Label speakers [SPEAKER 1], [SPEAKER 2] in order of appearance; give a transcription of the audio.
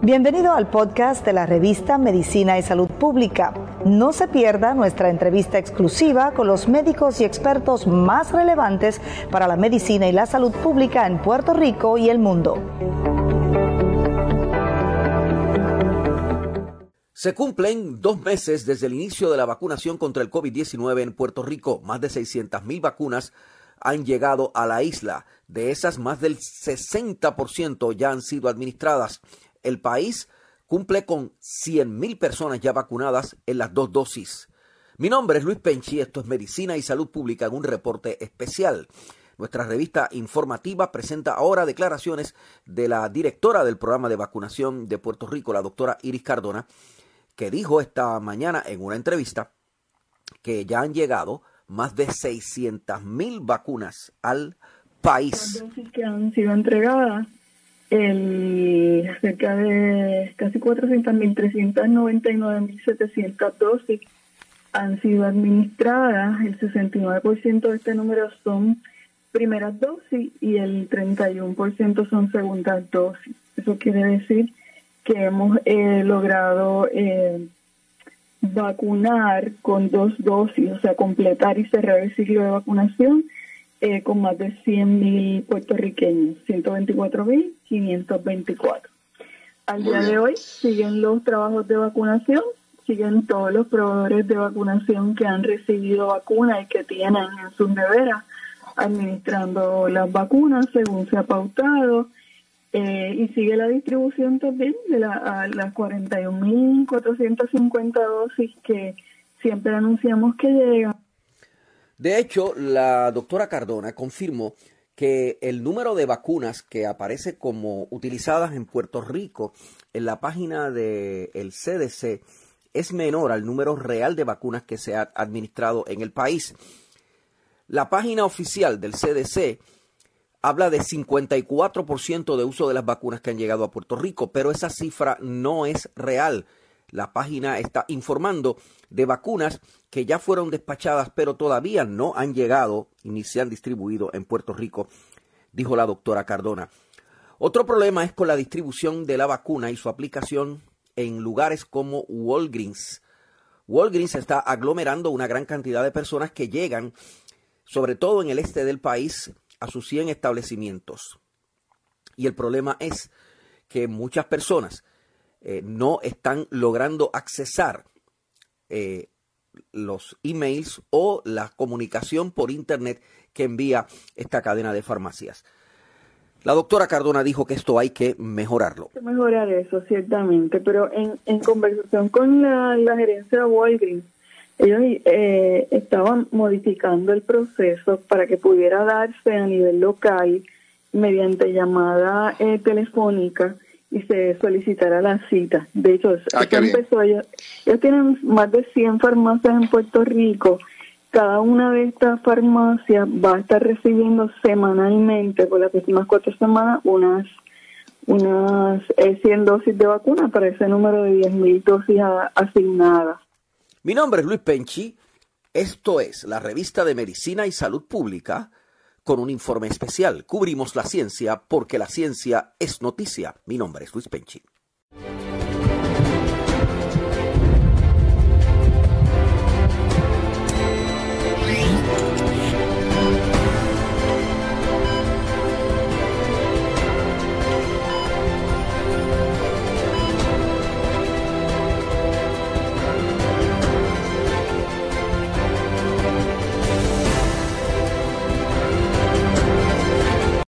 [SPEAKER 1] Bienvenido al podcast de la revista Medicina y Salud Pública. No se pierda nuestra entrevista exclusiva con los médicos y expertos más relevantes para la medicina y la salud pública en Puerto Rico y el mundo.
[SPEAKER 2] Se cumplen dos meses desde el inicio de la vacunación contra el COVID-19 en Puerto Rico. Más de 600.000 vacunas han llegado a la isla. De esas, más del 60% ya han sido administradas el país cumple con 100.000 personas ya vacunadas en las dos dosis. Mi nombre es Luis Penchi, esto es Medicina y Salud Pública en un reporte especial. Nuestra revista informativa presenta ahora declaraciones de la directora del programa de vacunación de Puerto Rico, la doctora Iris Cardona, que dijo esta mañana en una entrevista que ya han llegado más de 600.000 vacunas al país.
[SPEAKER 3] Las dosis que han sido entregadas el, cerca de casi 400.000, 399.700 dosis han sido administradas. El 69% de este número son primeras dosis y el 31% son segundas dosis. Eso quiere decir que hemos eh, logrado eh, vacunar con dos dosis, o sea, completar y cerrar el ciclo de vacunación eh, con más de 100.000 puertorriqueños, 124.524. Al día de hoy siguen los trabajos de vacunación, siguen todos los proveedores de vacunación que han recibido vacunas y que tienen en sus neveras administrando las vacunas según se ha pautado. Eh, y sigue la distribución también de la, las 41.450 dosis que siempre anunciamos que llegan.
[SPEAKER 2] De hecho, la doctora Cardona confirmó que el número de vacunas que aparece como utilizadas en Puerto Rico en la página del CDC es menor al número real de vacunas que se ha administrado en el país. La página oficial del CDC habla de 54% de uso de las vacunas que han llegado a Puerto Rico, pero esa cifra no es real la página está informando de vacunas que ya fueron despachadas, pero todavía no han llegado ni se han distribuido en Puerto Rico, dijo la doctora Cardona. Otro problema es con la distribución de la vacuna y su aplicación en lugares como Walgreens. Walgreens está aglomerando una gran cantidad de personas que llegan, sobre todo en el este del país, a sus 100 establecimientos. Y el problema es que muchas personas eh, no están logrando accesar eh, los emails o la comunicación por Internet que envía esta cadena de farmacias. La doctora Cardona dijo que esto hay que mejorarlo.
[SPEAKER 3] Hay que mejorar eso, ciertamente, pero en, conversación con la, gerencia de Walgreens, ellos eh, estaban modificando el proceso para que pudiera darse a nivel local mediante llamada telefónica y se solicitará la cita. De hecho, ah, empezó, ellos, tienen más de 100 farmacias en Puerto Rico. Cada una de estas farmacias va a estar recibiendo semanalmente, por las próximas cuatro semanas, unas unas 100 eh, dosis de vacuna para ese número de 10.000 dosis asignadas.
[SPEAKER 2] Mi nombre es Luis Penchi. Esto es la revista de Medicina y Salud Pública con un informe especial. Cubrimos la ciencia porque la ciencia es noticia. Mi nombre es Luis Penchi.